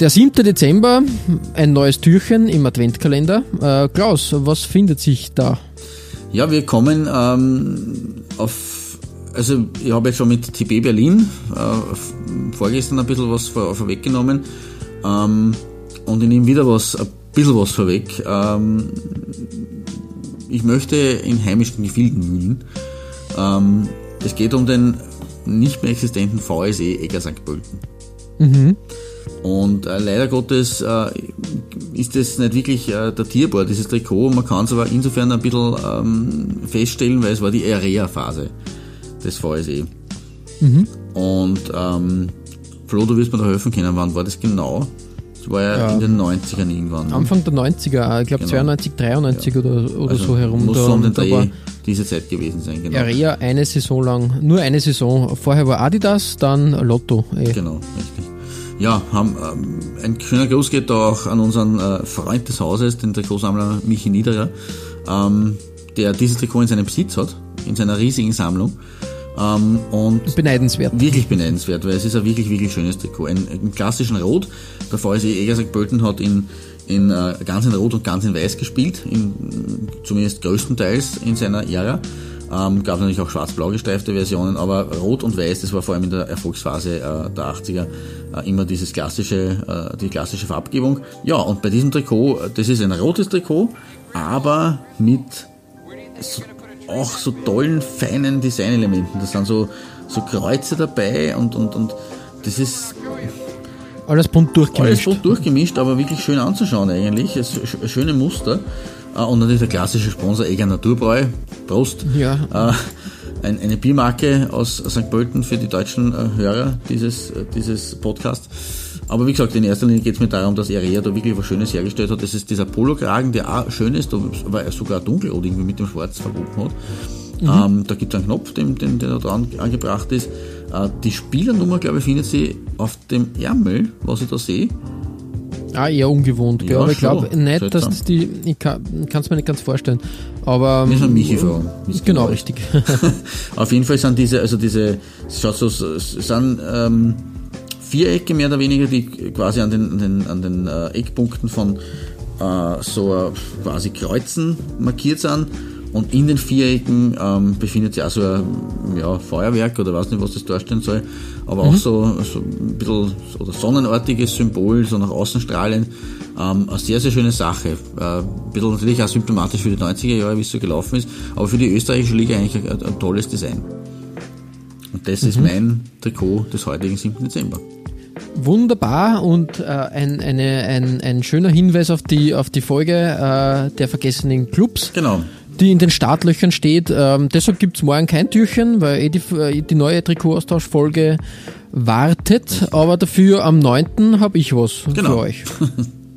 Der 7. Dezember, ein neues Türchen im Adventkalender. Äh, Klaus, was findet sich da? Ja, wir kommen ähm, auf, also ich habe jetzt schon mit TB Berlin äh, vorgestern ein bisschen was vor, vorweggenommen ähm, und ich nehme wieder was, ein bisschen was vorweg. Ähm, ich möchte in heimischen Gefilden wühlen. Ähm, es geht um den nicht mehr existenten VSE Egger St. Pölten. Mhm. Und äh, leider Gottes äh, ist es nicht wirklich äh, datierbar, dieses Trikot. Man kann es aber insofern ein bisschen ähm, feststellen, weil es war die Area-Phase des VSE. Mhm. Und ähm, Flo, du wirst mir da helfen können, wann war das genau? Das war ja, ja. in den 90ern irgendwann. Anfang der 90er, ich glaube genau. 92, 93 ja. oder, oder also so herum. Muss da, so um den Dreh diese Zeit gewesen sein, genau. Area eine Saison lang, nur eine Saison. Vorher war Adidas, dann Lotto. Ey. Genau, richtig. Ja, haben, ähm, ein schöner Gruß geht da auch an unseren äh, Freund des Hauses, den Trikotsammler Michi Niederer, ähm, der dieses Trikot in seinem Besitz hat, in seiner riesigen Sammlung. Ähm, und beneidenswert. Wirklich beneidenswert, weil es ist ein wirklich, wirklich schönes Trikot. Ein, ein klassischen Rot. Der VSE Egersack Bölten hat in, in äh, ganz in Rot und ganz in Weiß gespielt, in, zumindest größtenteils in seiner Ära. Ähm, gab natürlich auch schwarz-blau gestreifte Versionen, aber Rot und Weiß, das war vor allem in der Erfolgsphase äh, der 80er äh, immer dieses klassische, äh, die klassische Farbgebung. Ja, und bei diesem Trikot, das ist ein rotes Trikot, aber mit so, auch so tollen, feinen Designelementen. Das sind so, so Kreuze dabei und, und, und das ist alles bunt durchgemischt. Alles bunt durchgemischt, aber wirklich schön anzuschauen eigentlich. Es, schöne Muster. Äh, und natürlich der klassische Sponsor Eger Naturbräu. Prost. Ja. Äh, ein, eine Biermarke aus St. Pölten für die deutschen äh, Hörer dieses, dieses Podcasts. Aber wie gesagt, in erster Linie geht es mir darum, dass Area da wirklich was Schönes hergestellt hat. Das ist dieser Polokragen, der auch schön ist, weil er sogar dunkelrot irgendwie mit dem Schwarz verbunden hat. Mhm. Ähm, da gibt es einen Knopf, den, den, der da dran angebracht ist. Äh, die Spielernummer, glaube ich, findet sie auf dem Ärmel, was ich da sehe. Ah, eher ungewohnt, ja, aber ich glaube nicht, Seltsam. dass das die, ich kann es mir nicht ganz vorstellen, aber... Wir sind Michi fragen. Genau, richtig. Auf jeden Fall sind diese, also diese, schaut so, sind ähm, Vierecke mehr oder weniger, die quasi an den, an den, an den äh, Eckpunkten von äh, so quasi Kreuzen markiert sind und in den Vierecken ähm, befindet sich auch so ein ja, Feuerwerk oder weiß nicht, was das darstellen soll, aber mhm. auch so, so ein bisschen so sonnenartiges Symbol, so nach außen strahlend. Ähm, eine sehr, sehr schöne Sache. Äh, ein bisschen natürlich auch symptomatisch für die 90er Jahre, wie es so gelaufen ist, aber für die österreichische Liga eigentlich ein, ein tolles Design. Und das mhm. ist mein Trikot des heutigen 7. Dezember. Wunderbar und äh, ein, eine, ein, ein schöner Hinweis auf die, auf die Folge äh, der vergessenen Clubs. Genau die in den Startlöchern steht. Ähm, deshalb es morgen kein Türchen, weil eh die, äh, die neue Trikotaustauschfolge wartet. Aber dafür am 9. habe ich was genau. für euch.